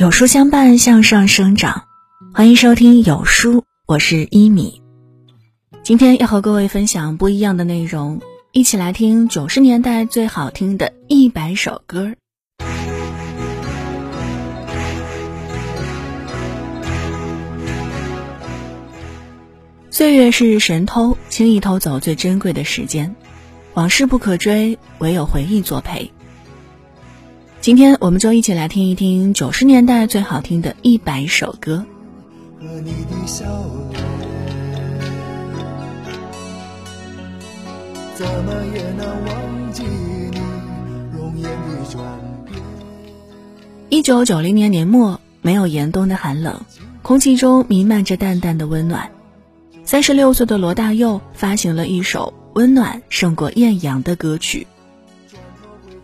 有书相伴，向上生长。欢迎收听有书，我是一米。今天要和各位分享不一样的内容，一起来听九十年代最好听的一百首歌。岁月是神偷，轻易偷走最珍贵的时间。往事不可追，唯有回忆作陪。今天我们就一起来听一听九十年代最好听的一百首歌。和你的笑。怎么也能忘记你？容颜一九九零年年末，没有严冬的寒冷，空气中弥漫着淡淡的温暖。三十六岁的罗大佑发行了一首温暖胜过艳阳的歌曲。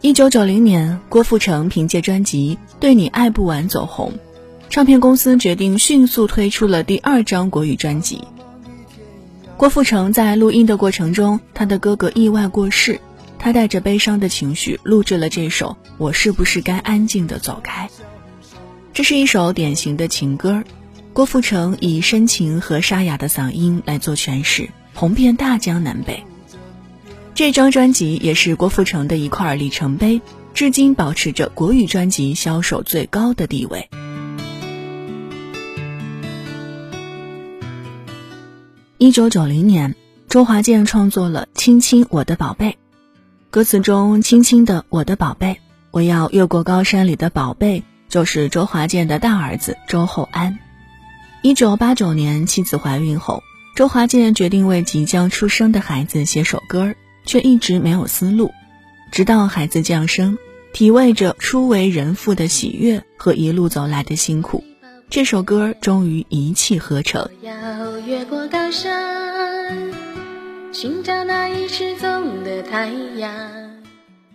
一九九零年，郭富城凭借专辑《对你爱不完》走红，唱片公司决定迅速推出了第二张国语专辑。郭富城在录音的过程中，他的哥哥意外过世，他带着悲伤的情绪录制了这首《我是不是该安静的走开》。这是一首典型的情歌，郭富城以深情和沙哑的嗓音来做诠释，红遍大江南北。这张专辑也是郭富城的一块里程碑，至今保持着国语专辑销售最高的地位。一九九零年，周华健创作了《亲亲我的宝贝》，歌词中“轻轻的我的宝贝，我要越过高山”里的“宝贝”就是周华健的大儿子周厚安。一九八九年，妻子怀孕后，周华健决定为即将出生的孩子写首歌。却一直没有思路，直到孩子降生，体味着初为人父的喜悦和一路走来的辛苦，这首歌终于一气呵成。要越过高山，寻找那已失踪的太阳。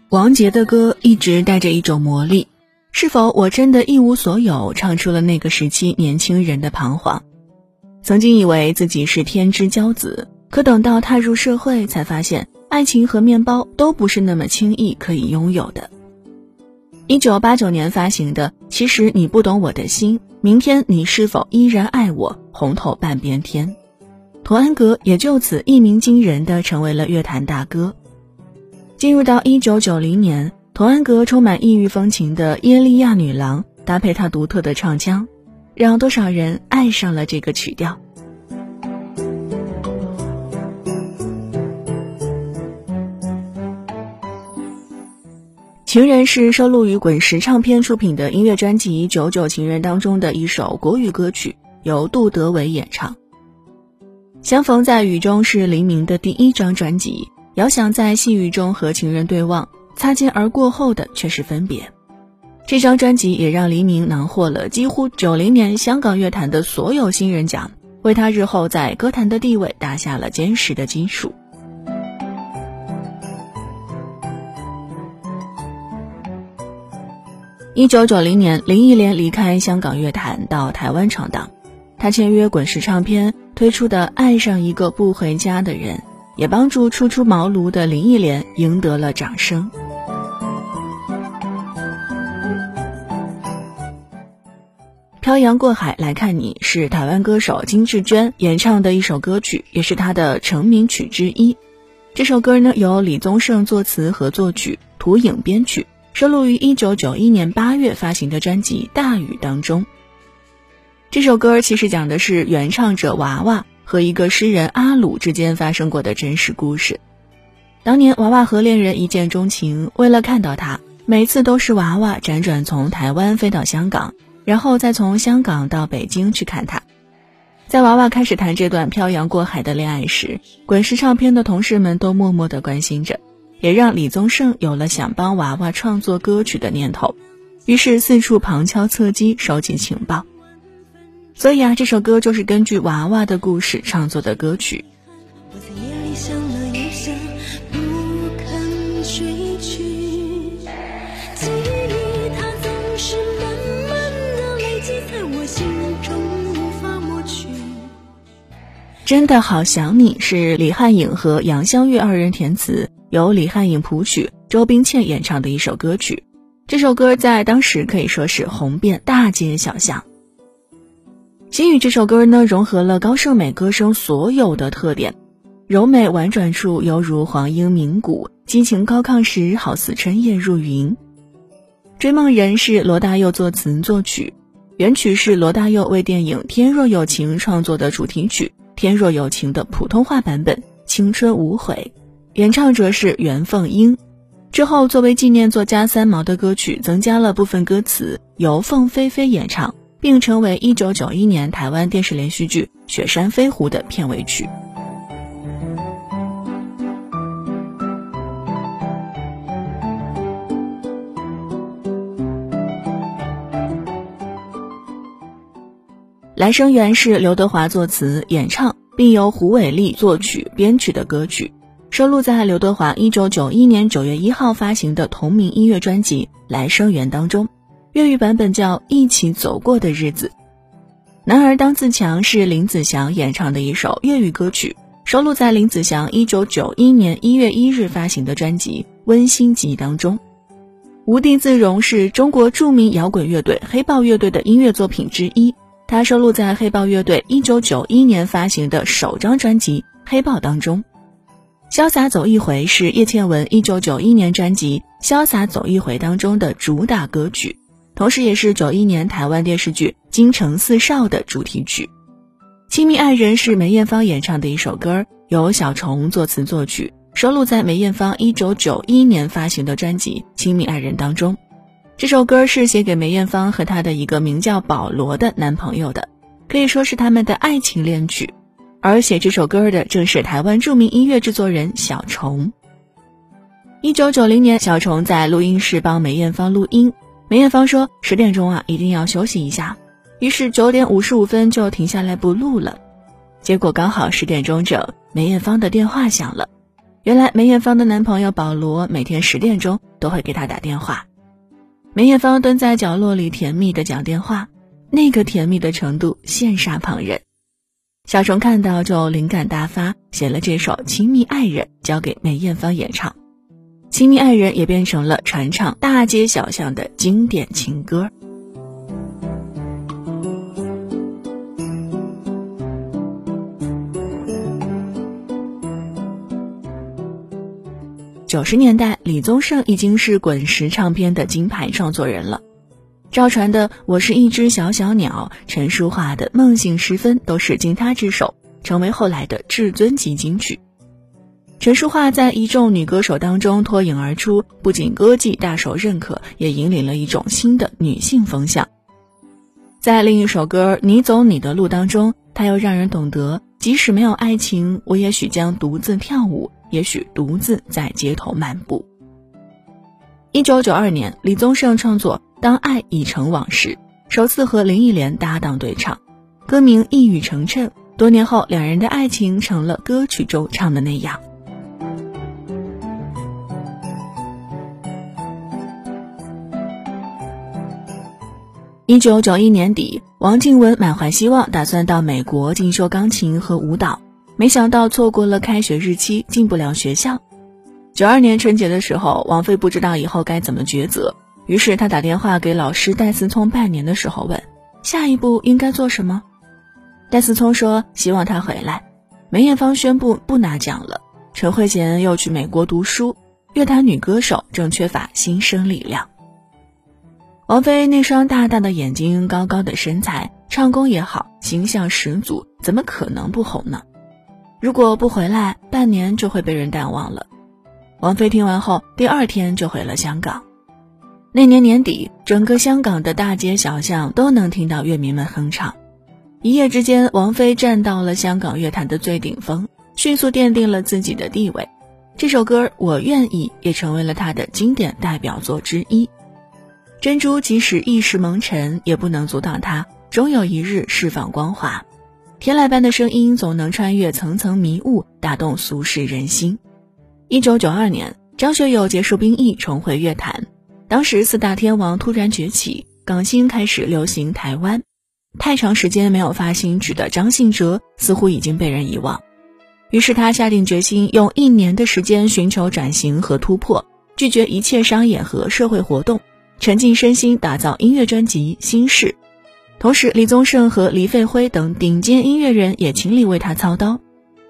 王杰的歌一直带着一种魔力，是否我真的一无所有？唱出了那个时期年轻人的彷徨。曾经以为自己是天之骄子，可等到踏入社会，才发现。爱情和面包都不是那么轻易可以拥有的。一九八九年发行的《其实你不懂我的心》，明天你是否依然爱我？红透半边天，童安格也就此一鸣惊人的成为了乐坛大哥。进入到一九九零年，童安格充满异域风情的耶利亚女郎，搭配他独特的唱腔，让多少人爱上了这个曲调。情人是收录于滚石唱片出品的音乐专辑《九九情人》当中的一首国语歌曲，由杜德伟演唱。相逢在雨中是黎明的第一张专辑，遥想在细雨中和情人对望，擦肩而过后的却是分别。这张专辑也让黎明囊获了几乎九零年香港乐坛的所有新人奖，为他日后在歌坛的地位打下了坚实的基础。一九九零年，林忆莲离开香港乐坛，到台湾闯荡。她签约滚石唱片，推出的《爱上一个不回家的人》，也帮助初出茅庐的林忆莲赢得了掌声。漂洋过海来看你，是台湾歌手金志娟演唱的一首歌曲，也是她的成名曲之一。这首歌呢，由李宗盛作词和作曲，涂影编曲。收录于一九九一年八月发行的专辑《大雨》当中。这首歌其实讲的是原唱者娃娃和一个诗人阿鲁之间发生过的真实故事。当年娃娃和恋人一见钟情，为了看到他，每次都是娃娃辗转从台湾飞到香港，然后再从香港到北京去看他。在娃娃开始谈这段漂洋过海的恋爱时，滚石唱片的同事们都默默的关心着。也让李宗盛有了想帮娃娃创作歌曲的念头，于是四处旁敲侧击收集情报。所以啊，这首歌就是根据娃娃的故事创作的歌曲。真的好想你是李汉颖和杨香玉二人填词。由李汉颖谱曲，周冰倩演唱的一首歌曲。这首歌在当时可以说是红遍大街小巷。心语这首歌呢，融合了高胜美歌声所有的特点，柔美婉转处犹如黄莺鸣鼓，激情高亢时好似春夜入云。追梦人是罗大佑作词作曲，原曲是罗大佑为电影《天若有情》创作的主题曲《天若有情》的普通话版本《青春无悔》，演唱者是袁凤英。之后作为纪念作家三毛的歌曲，增加了部分歌词，由凤飞飞演唱。并成为一九九一年台湾电视连续剧《雪山飞狐》的片尾曲。《来生缘》是刘德华作词、演唱，并由胡伟立作曲、编曲的歌曲，收录在刘德华一九九一年九月一号发行的同名音乐专辑《来生缘》当中。粤语版本叫《一起走过的日子》，男儿当自强是林子祥演唱的一首粤语歌曲，收录在林子祥一九九一年一月一日发行的专辑《温馨集》当中。无地自容是中国著名摇滚乐队黑豹乐队的音乐作品之一，它收录在黑豹乐队一九九一年发行的首张专辑《黑豹》当中。潇洒走一回是叶倩文一九九一年专辑《潇洒走一回》当中的主打歌曲。同时，也是九一年台湾电视剧《京城四少》的主题曲，《亲密爱人》是梅艳芳演唱的一首歌，由小虫作词作曲，收录在梅艳芳一九九一年发行的专辑《亲密爱人》当中。这首歌是写给梅艳芳和她的一个名叫保罗的男朋友的，可以说是他们的爱情恋曲。而写这首歌的正是台湾著名音乐制作人小虫。一九九零年，小虫在录音室帮梅艳芳录音。梅艳芳说：“十点钟啊，一定要休息一下。”于是九点五十五分就停下来不录了。结果刚好十点钟整，梅艳芳的电话响了。原来梅艳芳的男朋友保罗每天十点钟都会给她打电话。梅艳芳蹲在角落里甜蜜的讲电话，那个甜蜜的程度羡煞旁人。小虫看到就灵感大发，写了这首《亲密爱人》，交给梅艳芳演唱。亲密爱人也变成了传唱大街小巷的经典情歌。九十年代，李宗盛已经是滚石唱片的金牌创作人了。赵传的《我是一只小小鸟》，陈淑桦的《梦醒时分》都是经他之手，成为后来的至尊级金曲。陈淑桦在一众女歌手当中脱颖而出，不仅歌技大受认可，也引领了一种新的女性风向。在另一首歌《你走你的路》当中，她又让人懂得，即使没有爱情，我也许将独自跳舞，也许独自在街头漫步。一九九二年，李宗盛创作《当爱已成往事》，首次和林忆莲搭档对唱，歌名一语成谶。多年后，两人的爱情成了歌曲中唱的那样。一九九一年底，王静雯满怀希望，打算到美国进修钢琴和舞蹈，没想到错过了开学日期，进不了学校。九二年春节的时候，王菲不知道以后该怎么抉择，于是他打电话给老师戴思聪拜年的时候问：“下一步应该做什么？”戴思聪说：“希望他回来。”梅艳芳宣布不拿奖了，陈慧娴又去美国读书，乐坛女歌手正缺乏新生力量。王菲那双大大的眼睛，高高的身材，唱功也好，形象十足，怎么可能不红呢？如果不回来，半年就会被人淡忘了。王菲听完后，第二天就回了香港。那年年底，整个香港的大街小巷都能听到乐迷们哼唱。一夜之间，王菲站到了香港乐坛的最顶峰，迅速奠定了自己的地位。这首歌《我愿意》也成为了她的经典代表作之一。珍珠即使一时蒙尘，也不能阻挡它终有一日释放光华。天籁般的声音总能穿越层层迷雾，打动俗世人心。一九九二年，张学友结束兵役，重回乐坛。当时四大天王突然崛起，港星开始流行台湾。太长时间没有发新曲的张信哲似乎已经被人遗忘。于是他下定决心，用一年的时间寻求转型和突破，拒绝一切商演和社会活动。沉浸身心打造音乐专辑《心事》。同时，李宗盛和黎费辉等顶尖音乐人也倾力为他操刀。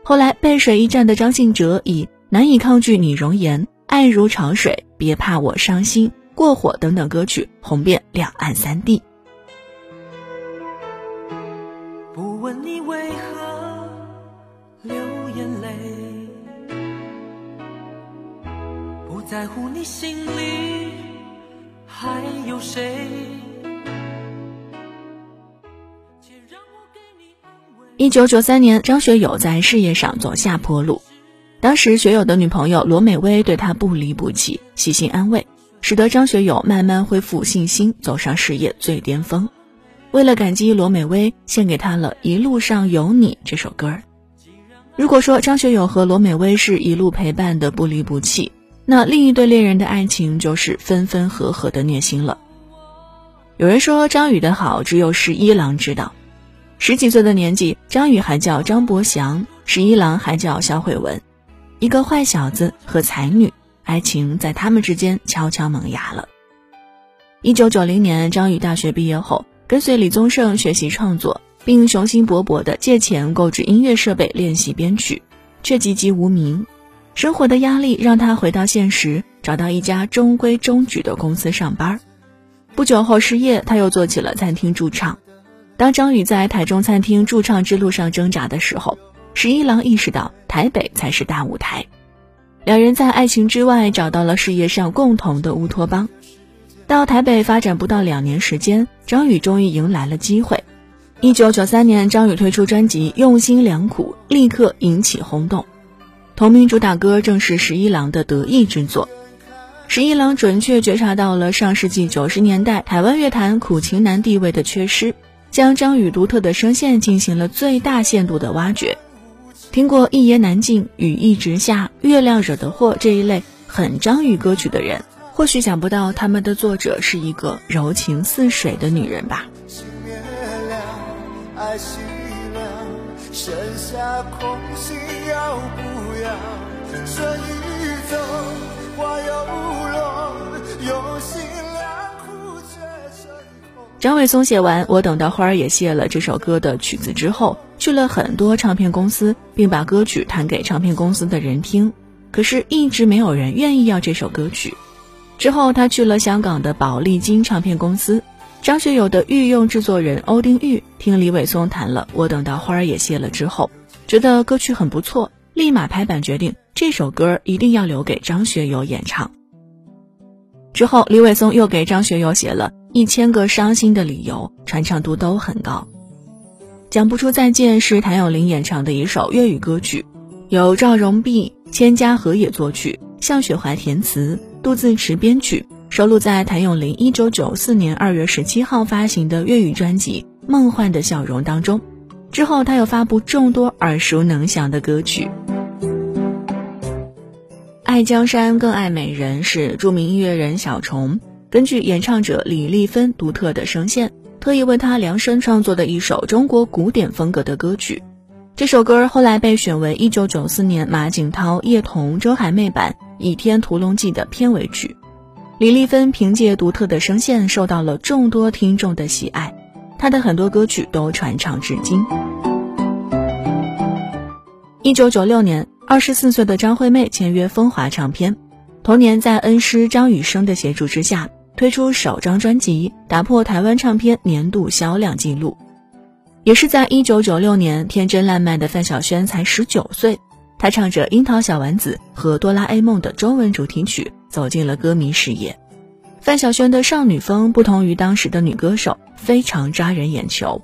后来，背水一战的张信哲以《难以抗拒你容颜》《爱如潮水》《别怕我伤心》《过火》等等歌曲红遍两岸三地。不问你为何流眼泪，不在乎你心里还有谁。一九九三年，张学友在事业上走下坡路。当时，学友的女朋友罗美薇对他不离不弃，细心安慰，使得张学友慢慢恢复信心，走上事业最巅峰。为了感激罗美薇，献给她了一路上有你这首歌。如果说张学友和罗美薇是一路陪伴的不离不弃，那另一对恋人的爱情就是分分合合的虐心了。有人说张宇的好，只有十一郎知道。十几岁的年纪，张宇还叫张博祥，十一郎还叫肖慧文，一个坏小子和才女，爱情在他们之间悄悄萌芽了。一九九零年，张宇大学毕业后，跟随李宗盛学习创作，并雄心勃勃地借钱购置音乐设备练习编曲，却籍籍无名。生活的压力让他回到现实，找到一家中规中矩的公司上班。不久后失业，他又做起了餐厅驻唱。当张宇在台中餐厅驻唱之路上挣扎的时候，十一郎意识到台北才是大舞台。两人在爱情之外找到了事业上共同的乌托邦。到台北发展不到两年时间，张宇终于迎来了机会。一九九三年，张宇推出专辑《用心良苦》，立刻引起轰动。同名主打歌正是十一郎的得意之作。十一郎准确觉察到了上世纪九十年代台湾乐坛苦情男地位的缺失。将张宇独特的声线进行了最大限度的挖掘。听过《一言难尽》《雨一直下》《月亮惹的祸》这一类很张宇歌曲的人，或许想不到他们的作者是一个柔情似水的女人吧。剩下空心要不要？这一走，花又张伟松写完《我等到花儿也谢了》这首歌的曲子之后，去了很多唱片公司，并把歌曲弹给唱片公司的人听，可是，一直没有人愿意要这首歌曲。之后，他去了香港的宝丽金唱片公司，张学友的御用制作人欧丁玉听李伟松弹了《我等到花儿也谢了》之后，觉得歌曲很不错，立马拍板决定这首歌一定要留给张学友演唱。之后，李伟松又给张学友写了。一千个伤心的理由，传唱度都很高。讲不出再见是谭咏麟演唱的一首粤语歌曲，由赵荣碧、千家和也作曲，向雪怀填词，杜自持编曲，收录在谭咏麟一九九四年二月十七号发行的粤语专辑《梦幻的笑容》当中。之后，他又发布众多耳熟能详的歌曲，《爱江山更爱美人》是著名音乐人小虫。根据演唱者李丽芬独特的声线，特意为她量身创作的一首中国古典风格的歌曲。这首歌后来被选为1994年马景涛、叶童、周海媚版《倚天屠龙记》的片尾曲。李丽芬凭借独特的声线受到了众多听众的喜爱，她的很多歌曲都传唱至今。1996年，24岁的张惠妹签约风华唱片，同年在恩师张雨生的协助之下。推出首张专辑，打破台湾唱片年度销量纪录。也是在一九九六年，天真烂漫的范晓萱才十九岁，她唱着《樱桃小丸子》和《哆啦 A 梦》的中文主题曲，走进了歌迷视野。范晓萱的少女风不同于当时的女歌手，非常抓人眼球。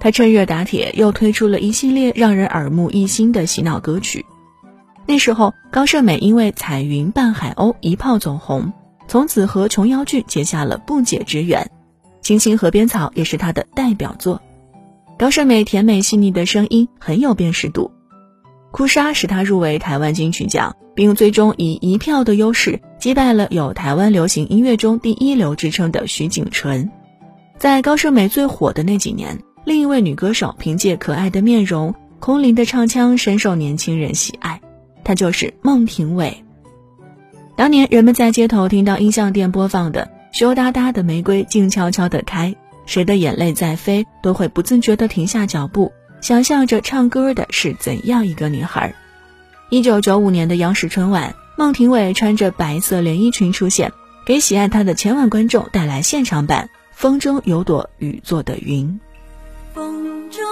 她趁热打铁，又推出了一系列让人耳目一新的洗脑歌曲。那时候，高胜美因为《彩云伴海鸥》一炮走红。从此和琼瑶剧结下了不解之缘，《青青河边草》也是她的代表作。高胜美甜美细腻的声音很有辨识度，《哭砂》使她入围台湾金曲奖，并最终以一票的优势击败了有台湾流行音乐中第一流之称的徐景淳。在高胜美最火的那几年，另一位女歌手凭借可爱的面容、空灵的唱腔深受年轻人喜爱，她就是孟庭苇。当年人们在街头听到音像店播放的羞答答的玫瑰静悄悄地开，谁的眼泪在飞，都会不自觉地停下脚步，想象着唱歌的是怎样一个女孩。一九九五年的央视春晚，孟庭苇穿着白色连衣裙出现，给喜爱她的千万观众带来现场版《风中有朵雨做的云》。风中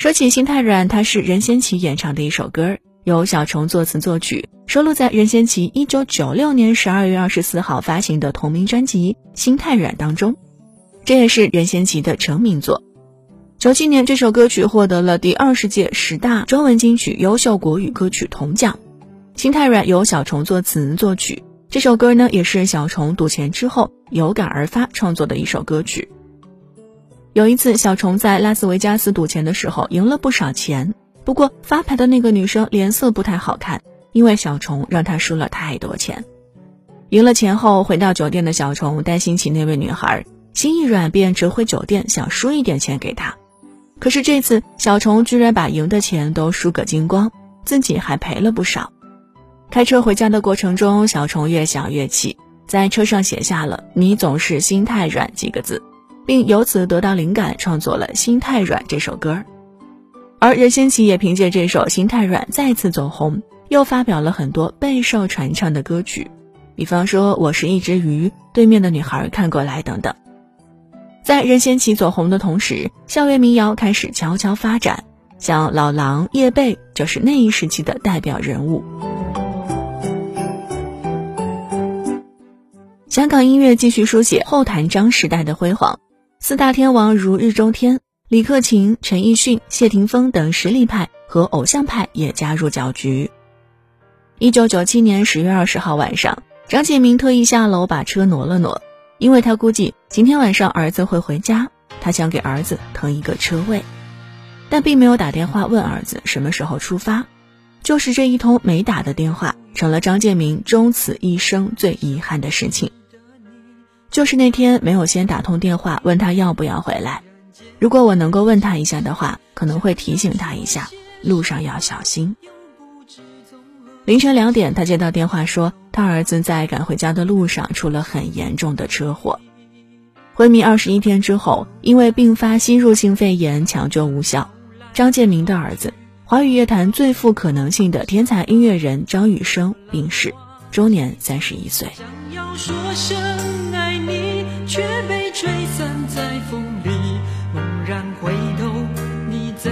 说起心太软，它是任贤齐演唱的一首歌，由小虫作词作曲，收录在任贤齐一九九六年十二月二十四号发行的同名专辑《心太软》当中。这也是任贤齐的成名作。九七年，这首歌曲获得了第二十届十大中文金曲优秀国语歌曲铜奖。《心太软》由小虫作词作曲，这首歌呢也是小虫赌钱之后有感而发创作的一首歌曲。有一次，小虫在拉斯维加斯赌钱的时候赢了不少钱，不过发牌的那个女生脸色不太好看，因为小虫让她输了太多钱。赢了钱后回到酒店的小虫担心起那位女孩。心一软，便折回酒店，想输一点钱给她。可是这次，小虫居然把赢的钱都输个精光，自己还赔了不少。开车回家的过程中，小虫越想越气，在车上写下了“你总是心太软”几个字，并由此得到灵感，创作了《心太软》这首歌。而任贤齐也凭借这首《心太软》再次走红，又发表了很多备受传唱的歌曲，比方说《我是一只鱼》《对面的女孩看过来》等等。在任贤齐走红的同时，校园民谣开始悄悄发展，像老狼、叶蓓就是那一时期的代表人物。香港音乐继续书写后谭张时代的辉煌，四大天王如日中天，李克勤、陈奕迅、谢霆锋等实力派和偶像派也加入搅局。一九九七年十月二十号晚上，张建明特意下楼把车挪了挪。因为他估计今天晚上儿子会回家，他想给儿子腾一个车位，但并没有打电话问儿子什么时候出发。就是这一通没打的电话，成了张建明终此一生最遗憾的事情。就是那天没有先打通电话问他要不要回来。如果我能够问他一下的话，可能会提醒他一下，路上要小心。凌晨两点，他接到电话说，他儿子在赶回家的路上出了很严重的车祸，昏迷二十一天之后，因为并发吸入性肺炎抢救无效。张建明的儿子，华语乐坛最富可能性的天才音乐人张雨生病逝，终年三十一岁。说声爱你，却被吹散在风里。猛然回头，你在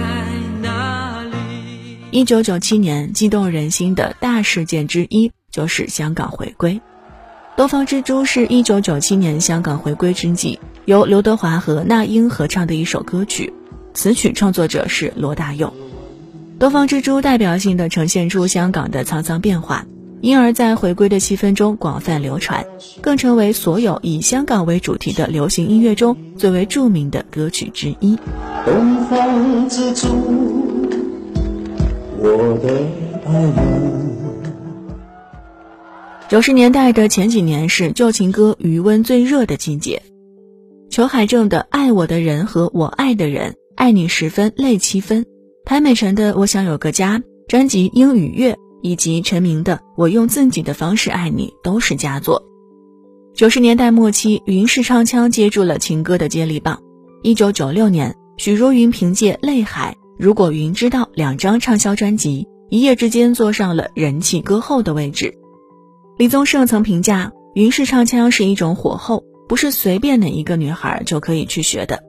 哪里？一九九七年，激动人心的大事件之一就是香港回归。《东方之珠》是一九九七年香港回归之际，由刘德华和那英合唱的一首歌曲，词曲创作者是罗大佑。《东方之珠》代表性的呈现出香港的沧桑变化，因而，在回归的气氛中广泛流传，更成为所有以香港为主题的流行音乐中最为著名的歌曲之一。东方之珠。我的爱人。九十年代的前几年是旧情歌余温最热的季节，裘海正的《爱我的人和我爱的人》，爱你十分泪七分；潘美辰的《我想有个家》，专辑《英语乐》，以及陈明的《我用自己的方式爱你》，都是佳作。九十年代末期，云氏唱腔接住了情歌的接力棒。一九九六年，许茹芸凭借《泪海》。如果云知道两张畅销专辑一夜之间坐上了人气歌后的位置，李宗盛曾评价云氏唱腔是一种火候，不是随便哪一个女孩就可以去学的。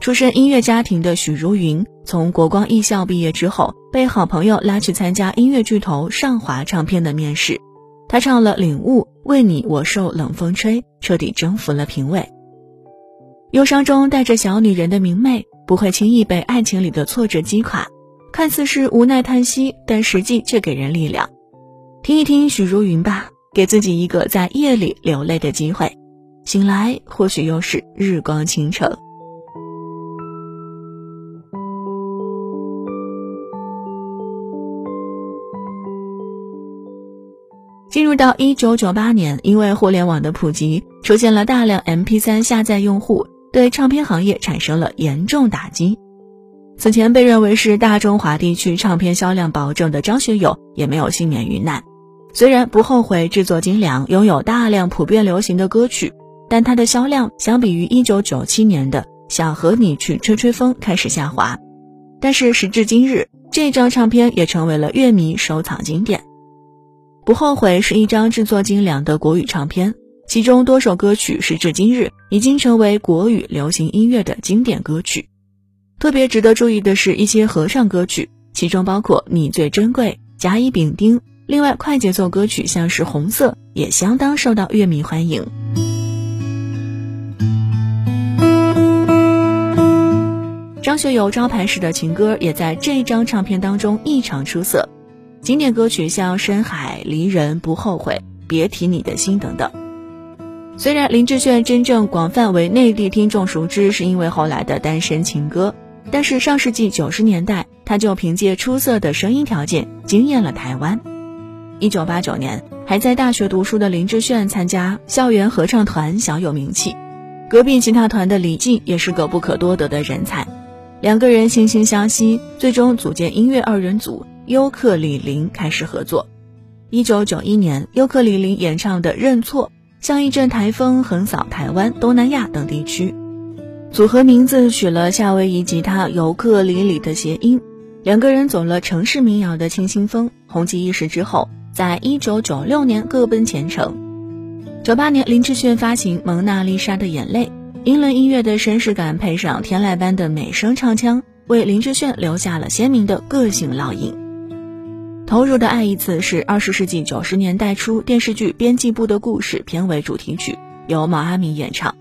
出身音乐家庭的许茹芸，从国光艺校毕业之后，被好朋友拉去参加音乐巨头上华唱片的面试，他唱了《领悟》，为你我受冷风吹，彻底征服了评委。忧伤中带着小女人的明媚。不会轻易被爱情里的挫折击垮，看似是无奈叹息，但实际却给人力量。听一听许茹芸吧，给自己一个在夜里流泪的机会，醒来或许又是日光倾城。进入到一九九八年，因为互联网的普及，出现了大量 MP3 下载用户，对唱片行业产生了严重打击。此前被认为是大中华地区唱片销量保证的张学友，也没有幸免于难。虽然不后悔制作精良，拥有大量普遍流行的歌曲，但他的销量相比于一九九七年的《想和你去吹吹风》开始下滑。但是时至今日，这张唱片也成为了乐迷收藏经典。不后悔是一张制作精良的国语唱片，其中多首歌曲时至今日已经成为国语流行音乐的经典歌曲。特别值得注意的是一些合唱歌曲，其中包括《你最珍贵》《甲乙丙丁》。另外，快节奏歌曲像是《红色》也相当受到乐迷欢迎。张学友招牌式的情歌也在这张唱片当中异常出色，经典歌曲像《深海》《离人》《不后悔》《别提你的心》等等。虽然林志炫真正广泛为内地听众熟知，是因为后来的《单身情歌》，但是上世纪九十年代，他就凭借出色的声音条件惊艳了台湾。一九八九年，还在大学读书的林志炫参加校园合唱团，小有名气。隔壁吉他团的李静也是个不可多得的人才，两个人惺惺相惜，最终组建音乐二人组优客李林开始合作。一九九一年，优客李林演唱的《认错》像一阵台风横扫台湾、东南亚等地区。组合名字取了夏威夷吉他尤克里里的谐音，两个人走了城市民谣的清新风，红极一时之后。在一九九六年各奔前程。九八年，林志炫发行《蒙娜丽莎的眼泪》，英伦音乐的绅士感配上天籁般的美声唱腔，为林志炫留下了鲜明的个性烙印。投入的爱一次是二十世纪九十年代初电视剧《编辑部的故事》片尾主题曲，由毛阿敏演唱。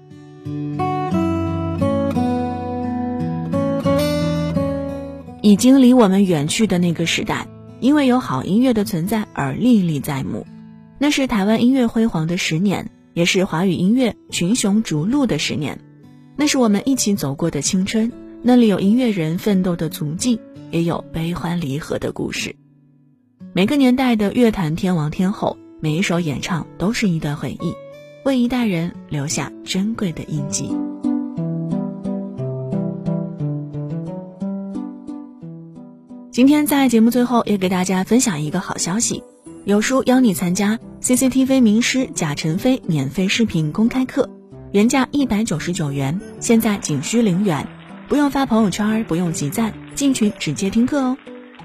已经离我们远去的那个时代。因为有好音乐的存在而历历在目，那是台湾音乐辉煌的十年，也是华语音乐群雄逐鹿的十年。那是我们一起走过的青春，那里有音乐人奋斗的足迹，也有悲欢离合的故事。每个年代的乐坛天王天后，每一首演唱都是一段回忆，为一代人留下珍贵的印记。今天在节目最后也给大家分享一个好消息，有书邀你参加 CCTV 名师贾晨飞免费视频公开课，原价一百九十九元，现在仅需零元，不用发朋友圈，不用集赞，进群直接听课哦。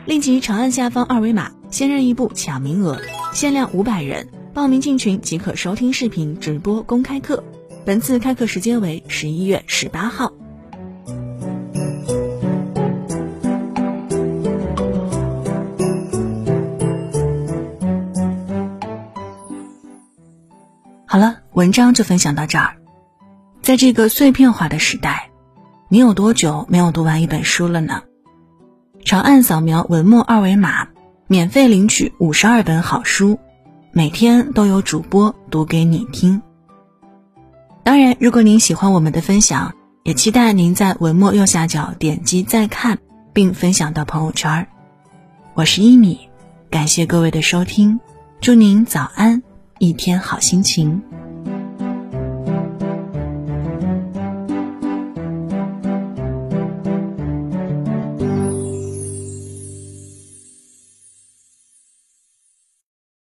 立即长按下方二维码，先认一步抢名额，限量五百人，报名进群即可收听视频直播公开课。本次开课时间为十一月十八号。好了，文章就分享到这儿。在这个碎片化的时代，你有多久没有读完一本书了呢？长按扫描文末二维码，免费领取五十二本好书，每天都有主播读给你听。当然，如果您喜欢我们的分享，也期待您在文末右下角点击再看，并分享到朋友圈。我是一米，感谢各位的收听，祝您早安。一天好心情。